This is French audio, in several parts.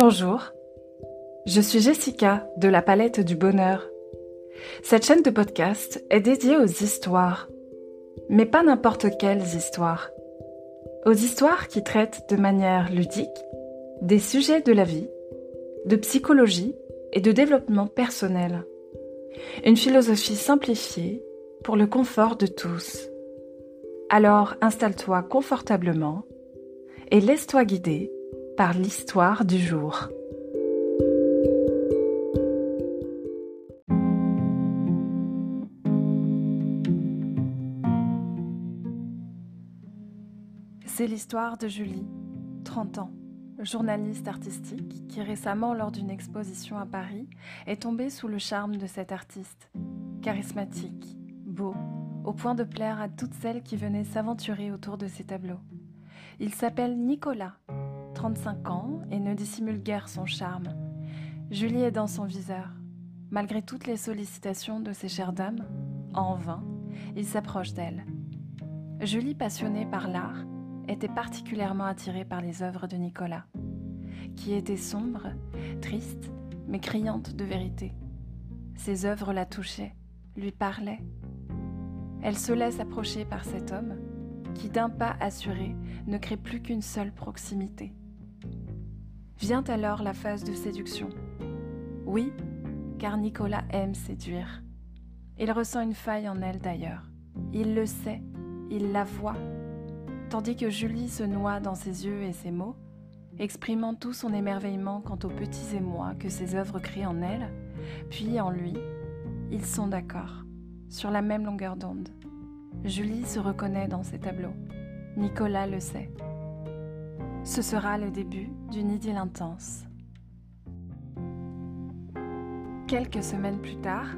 Bonjour, je suis Jessica de la Palette du Bonheur. Cette chaîne de podcast est dédiée aux histoires, mais pas n'importe quelles histoires. Aux histoires qui traitent de manière ludique des sujets de la vie, de psychologie et de développement personnel. Une philosophie simplifiée pour le confort de tous. Alors installe-toi confortablement et laisse-toi guider par l'histoire du jour. C'est l'histoire de Julie, 30 ans, journaliste artistique qui récemment, lors d'une exposition à Paris, est tombée sous le charme de cet artiste. Charismatique, beau, au point de plaire à toutes celles qui venaient s'aventurer autour de ses tableaux. Il s'appelle Nicolas 35 ans et ne dissimule guère son charme. Julie est dans son viseur. Malgré toutes les sollicitations de ces chères dames, en vain, il s'approche d'elle. Julie, passionnée par l'art, était particulièrement attirée par les œuvres de Nicolas, qui étaient sombres, tristes, mais criantes de vérité. Ses œuvres la touchaient, lui parlaient. Elle se laisse approcher par cet homme qui, d'un pas assuré, ne crée plus qu'une seule proximité. Vient alors la phase de séduction. Oui, car Nicolas aime séduire. Il ressent une faille en elle d'ailleurs. Il le sait, il la voit. Tandis que Julie se noie dans ses yeux et ses mots, exprimant tout son émerveillement quant aux petits émois que ses œuvres créent en elle, puis en lui, ils sont d'accord, sur la même longueur d'onde. Julie se reconnaît dans ses tableaux. Nicolas le sait. Ce sera le début d'une idylle intense. Quelques semaines plus tard,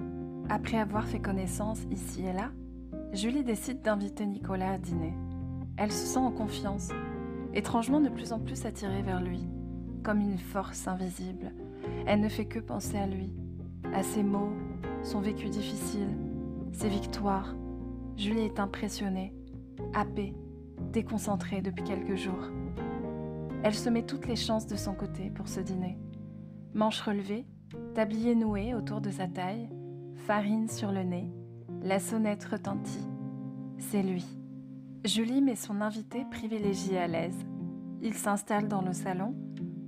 après avoir fait connaissance ici et là, Julie décide d'inviter Nicolas à dîner. Elle se sent en confiance, étrangement de plus en plus attirée vers lui, comme une force invisible. Elle ne fait que penser à lui, à ses mots, son vécu difficile, ses victoires. Julie est impressionnée, happée, déconcentrée depuis quelques jours. Elle se met toutes les chances de son côté pour ce dîner. Manches relevées, tablier noué autour de sa taille, farine sur le nez, la sonnette retentit. C'est lui. Julie met son invité privilégié à l'aise. Il s'installe dans le salon,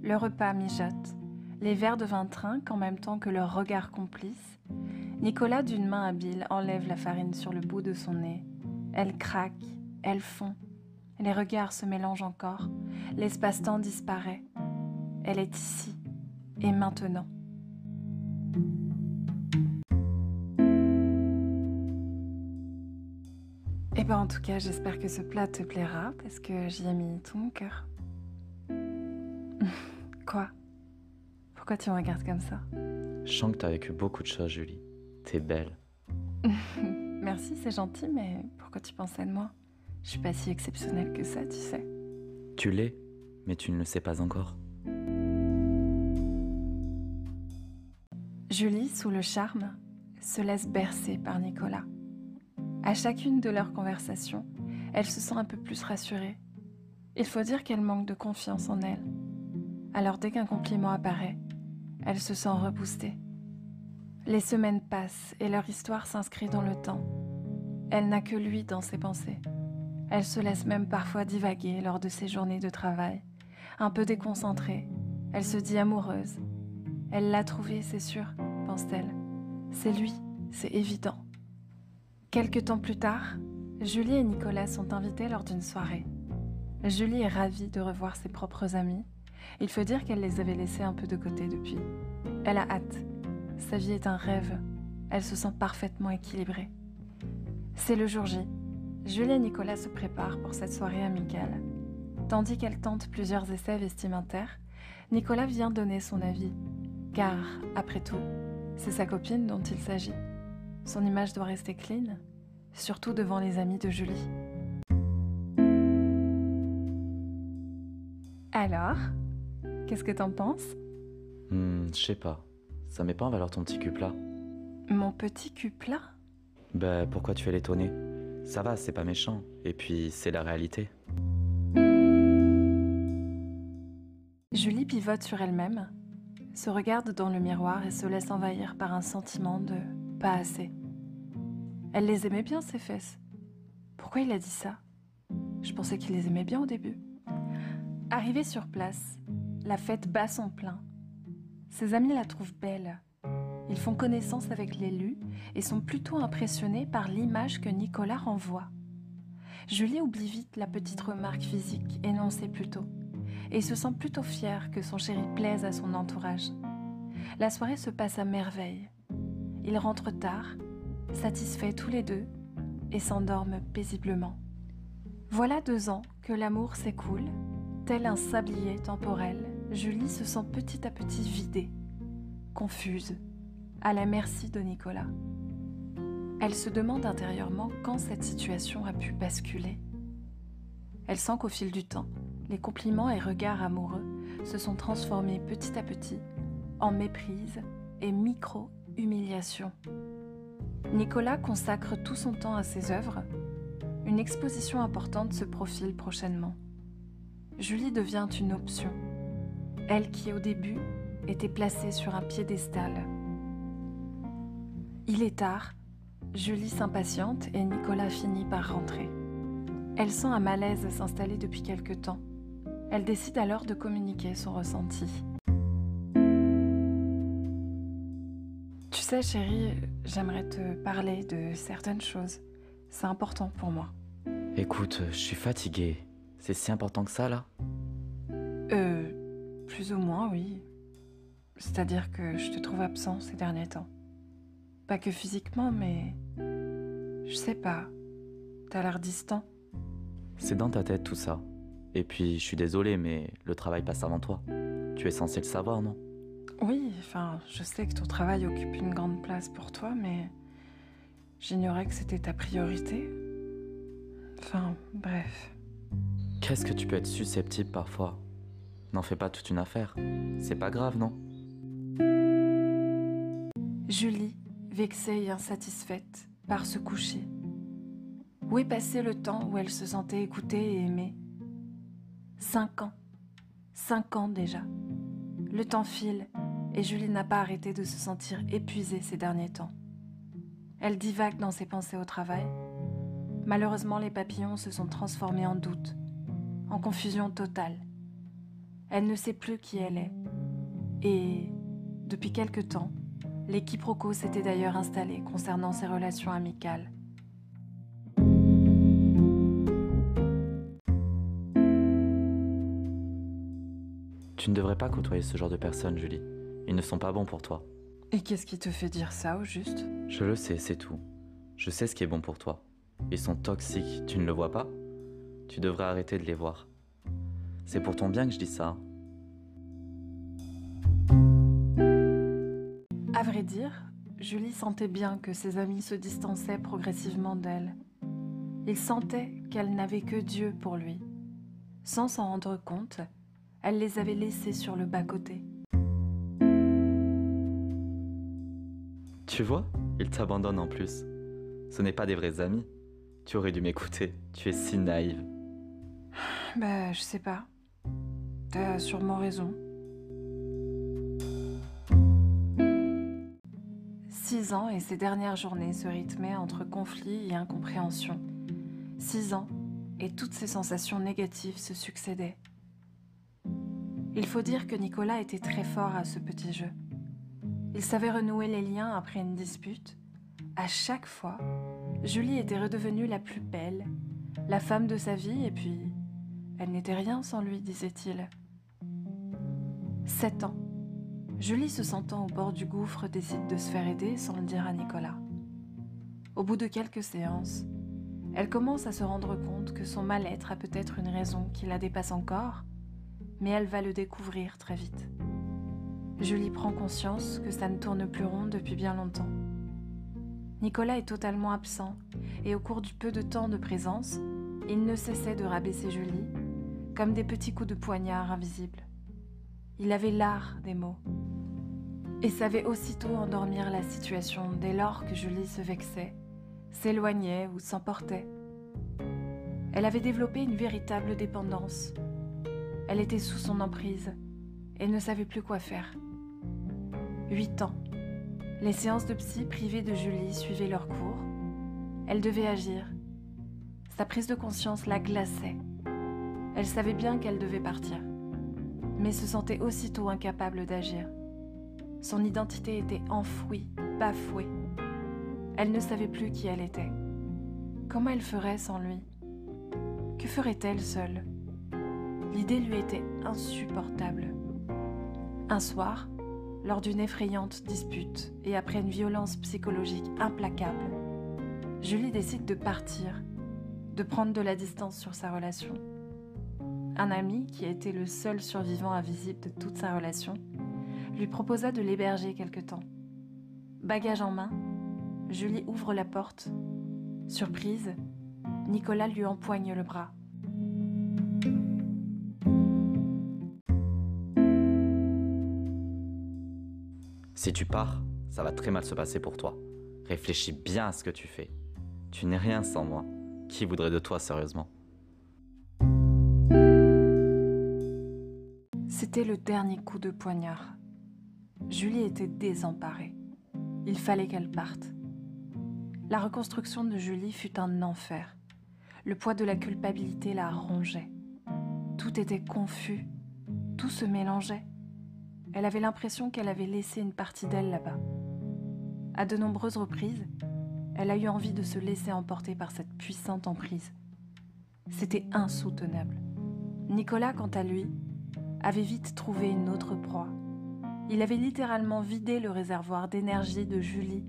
le repas mijote, les verres de vin trinquent en même temps que leur regard complice. Nicolas, d'une main habile, enlève la farine sur le bout de son nez. Elle craque, elle fond. Les regards se mélangent encore. L'espace-temps disparaît. Elle est ici et maintenant. Eh ben en tout cas, j'espère que ce plat te plaira parce que j'y ai mis tout mon cœur. Quoi? Pourquoi tu me regardes comme ça? Je sens que t'as vécu beaucoup de choses, Julie. T'es belle. Merci, c'est gentil, mais pourquoi tu pensais de moi? Je suis pas si exceptionnelle que ça, tu sais. Tu l'es, mais tu ne le sais pas encore. Julie, sous le charme, se laisse bercer par Nicolas. À chacune de leurs conversations, elle se sent un peu plus rassurée. Il faut dire qu'elle manque de confiance en elle. Alors dès qu'un compliment apparaît, elle se sent reboostée. Les semaines passent et leur histoire s'inscrit dans le temps. Elle n'a que lui dans ses pensées. Elle se laisse même parfois divaguer lors de ses journées de travail. Un peu déconcentrée, elle se dit amoureuse. Elle l'a trouvé, c'est sûr, pense-t-elle. C'est lui, c'est évident. Quelque temps plus tard, Julie et Nicolas sont invités lors d'une soirée. Julie est ravie de revoir ses propres amis. Il faut dire qu'elle les avait laissés un peu de côté depuis. Elle a hâte. Sa vie est un rêve. Elle se sent parfaitement équilibrée. C'est le jour J. Julie et Nicolas se préparent pour cette soirée amicale. Tandis qu'elle tente plusieurs essais vestimentaires, Nicolas vient donner son avis. Car, après tout, c'est sa copine dont il s'agit. Son image doit rester clean, surtout devant les amis de Julie. Alors, qu'est-ce que t'en penses? Hmm, je sais pas. Ça met pas en valeur ton petit cul plat? Mon petit cul plat? Bah, pourquoi tu fais l'étonner Ça va, c'est pas méchant. Et puis, c'est la réalité. Julie pivote sur elle-même, se regarde dans le miroir et se laisse envahir par un sentiment de pas assez. Elle les aimait bien, ses fesses. Pourquoi il a dit ça? Je pensais qu'il les aimait bien au début. Arrivée sur place, la fête bat son plein. Ses amis la trouvent belle. Ils font connaissance avec l'élu et sont plutôt impressionnés par l'image que Nicolas renvoie. Julie oublie vite la petite remarque physique énoncée plus tôt et se sent plutôt fière que son chéri plaise à son entourage. La soirée se passe à merveille. Ils rentrent tard, satisfaits tous les deux, et s'endorment paisiblement. Voilà deux ans que l'amour s'écoule. Tel un sablier temporel, Julie se sent petit à petit vidée, confuse, à la merci de Nicolas. Elle se demande intérieurement quand cette situation a pu basculer. Elle sent qu'au fil du temps, les compliments et regards amoureux se sont transformés petit à petit en méprise et micro-humiliation. Nicolas consacre tout son temps à ses œuvres. Une exposition importante se profile prochainement. Julie devient une option, elle qui au début était placée sur un piédestal. Il est tard, Julie s'impatiente et Nicolas finit par rentrer. Elle sent un malaise s'installer depuis quelque temps. Elle décide alors de communiquer son ressenti. Tu sais, chérie, j'aimerais te parler de certaines choses. C'est important pour moi. Écoute, je suis fatigué. C'est si important que ça, là? Euh, plus ou moins, oui. C'est-à-dire que je te trouve absent ces derniers temps. Pas que physiquement, mais... Je sais pas. T'as l'air distant. C'est dans ta tête tout ça. Et puis, je suis désolé, mais le travail passe avant toi. Tu es censé le savoir, non? Oui, enfin, je sais que ton travail occupe une grande place pour toi, mais j'ignorais que c'était ta priorité. Enfin, bref. Qu'est-ce que tu peux être susceptible parfois? N'en fais pas toute une affaire. C'est pas grave, non? Julie, vexée et insatisfaite, part se coucher. Où est passé le temps où elle se sentait écoutée et aimée? Cinq ans. Cinq ans déjà. Le temps file et Julie n'a pas arrêté de se sentir épuisée ces derniers temps. Elle divague dans ses pensées au travail. Malheureusement, les papillons se sont transformés en doute, en confusion totale. Elle ne sait plus qui elle est. Et, depuis quelque temps, les quiproquos s'étaient d'ailleurs installés concernant ses relations amicales. Tu ne devrais pas côtoyer ce genre de personnes, Julie. Ils ne sont pas bons pour toi. Et qu'est-ce qui te fait dire ça au juste? Je le sais, c'est tout. Je sais ce qui est bon pour toi. Ils sont toxiques, tu ne le vois pas? Tu devrais arrêter de les voir. C'est pour ton bien que je dis ça. À vrai dire, Julie sentait bien que ses amis se distançaient progressivement d'elle. Il sentait qu'elle n'avait que Dieu pour lui. Sans s'en rendre compte, elle les avait laissés sur le bas-côté. Tu vois Ils t'abandonnent en plus. Ce n'est pas des vrais amis. Tu aurais dû m'écouter. Tu es si naïve. Bah, je sais pas. T'as sûrement raison. Six ans et ces dernières journées se rythmaient entre conflits et incompréhension. Six ans et toutes ces sensations négatives se succédaient. Il faut dire que Nicolas était très fort à ce petit jeu. Il savait renouer les liens après une dispute. À chaque fois, Julie était redevenue la plus belle, la femme de sa vie, et puis elle n'était rien sans lui, disait-il. Sept ans. Julie, se sentant au bord du gouffre, décide de se faire aider sans le dire à Nicolas. Au bout de quelques séances, elle commence à se rendre compte que son mal-être a peut-être une raison qui la dépasse encore, mais elle va le découvrir très vite. Julie prend conscience que ça ne tourne plus rond depuis bien longtemps. Nicolas est totalement absent et au cours du peu de temps de présence, il ne cessait de rabaisser Julie comme des petits coups de poignard invisibles. Il avait l'art des mots et savait aussitôt endormir la situation dès lors que Julie se vexait, s'éloignait ou s'emportait. Elle avait développé une véritable dépendance. Elle était sous son emprise et ne savait plus quoi faire. Huit ans. Les séances de psy privées de Julie suivaient leur cours. Elle devait agir. Sa prise de conscience la glaçait. Elle savait bien qu'elle devait partir, mais se sentait aussitôt incapable d'agir. Son identité était enfouie, bafouée. Elle ne savait plus qui elle était. Comment elle ferait sans lui? Que ferait-elle seule? L'idée lui était insupportable. Un soir, lors d'une effrayante dispute et après une violence psychologique implacable, Julie décide de partir, de prendre de la distance sur sa relation. Un ami, qui était le seul survivant invisible de toute sa relation, lui proposa de l'héberger quelque temps. Bagage en main, Julie ouvre la porte. Surprise, Nicolas lui empoigne le bras. Si tu pars, ça va très mal se passer pour toi. Réfléchis bien à ce que tu fais. Tu n'es rien sans moi. Qui voudrait de toi sérieusement? C'était le dernier coup de poignard. Julie était désemparée. Il fallait qu'elle parte. La reconstruction de Julie fut un enfer. Le poids de la culpabilité la rongeait. Tout était confus, tout se mélangeait. Elle avait l'impression qu'elle avait laissé une partie d'elle là-bas. À de nombreuses reprises, elle a eu envie de se laisser emporter par cette puissante emprise. C'était insoutenable. Nicolas, quant à lui, avait vite trouvé une autre proie. Il avait littéralement vidé le réservoir d'énergie de Julie,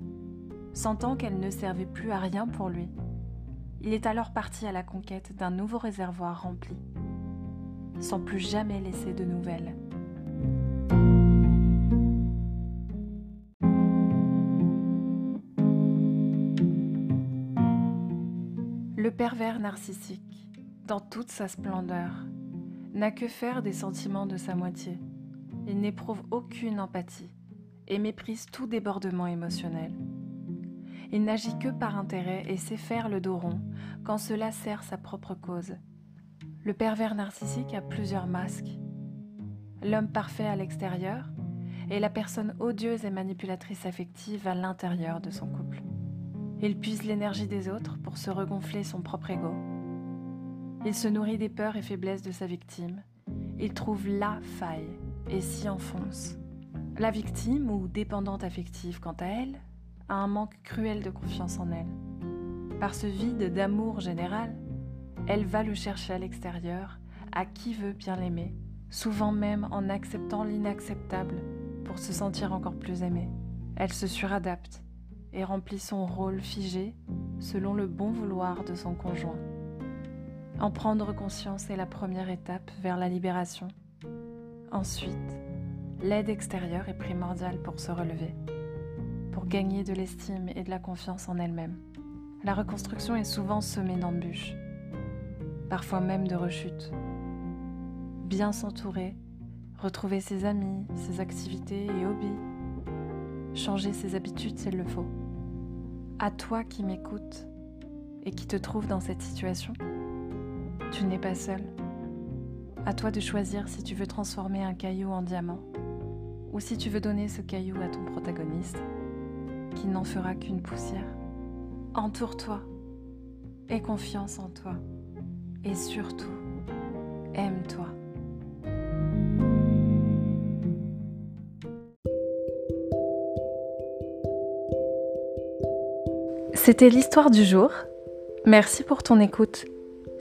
sentant qu'elle ne servait plus à rien pour lui. Il est alors parti à la conquête d'un nouveau réservoir rempli, sans plus jamais laisser de nouvelles. Le pervers narcissique, dans toute sa splendeur, n'a que faire des sentiments de sa moitié. Il n'éprouve aucune empathie et méprise tout débordement émotionnel. Il n'agit que par intérêt et sait faire le dos rond quand cela sert sa propre cause. Le pervers narcissique a plusieurs masques. L'homme parfait à l'extérieur et la personne odieuse et manipulatrice affective à l'intérieur de son couple. Il puise l'énergie des autres pour se regonfler son propre ego. Il se nourrit des peurs et faiblesses de sa victime. Il trouve la faille et s'y enfonce. La victime, ou dépendante affective quant à elle, a un manque cruel de confiance en elle. Par ce vide d'amour général, elle va le chercher à l'extérieur, à qui veut bien l'aimer, souvent même en acceptant l'inacceptable pour se sentir encore plus aimée. Elle se suradapte, et remplit son rôle figé selon le bon vouloir de son conjoint. En prendre conscience est la première étape vers la libération. Ensuite, l'aide extérieure est primordiale pour se relever, pour gagner de l'estime et de la confiance en elle-même. La reconstruction est souvent semée d'embûches, parfois même de rechutes. Bien s'entourer, retrouver ses amis, ses activités et hobbies, changer ses habitudes s'il le faut. À toi qui m'écoutes et qui te trouve dans cette situation, tu n'es pas seul. À toi de choisir si tu veux transformer un caillou en diamant ou si tu veux donner ce caillou à ton protagoniste qui n'en fera qu'une poussière. Entoure-toi, aie confiance en toi et surtout, aime-toi. C'était l'histoire du jour. Merci pour ton écoute.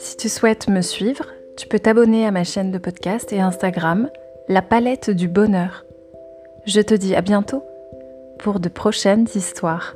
Si tu souhaites me suivre, tu peux t'abonner à ma chaîne de podcast et Instagram, La Palette du Bonheur. Je te dis à bientôt pour de prochaines histoires.